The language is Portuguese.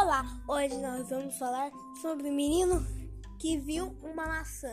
Olá, hoje nós vamos falar sobre o menino que viu uma maçã.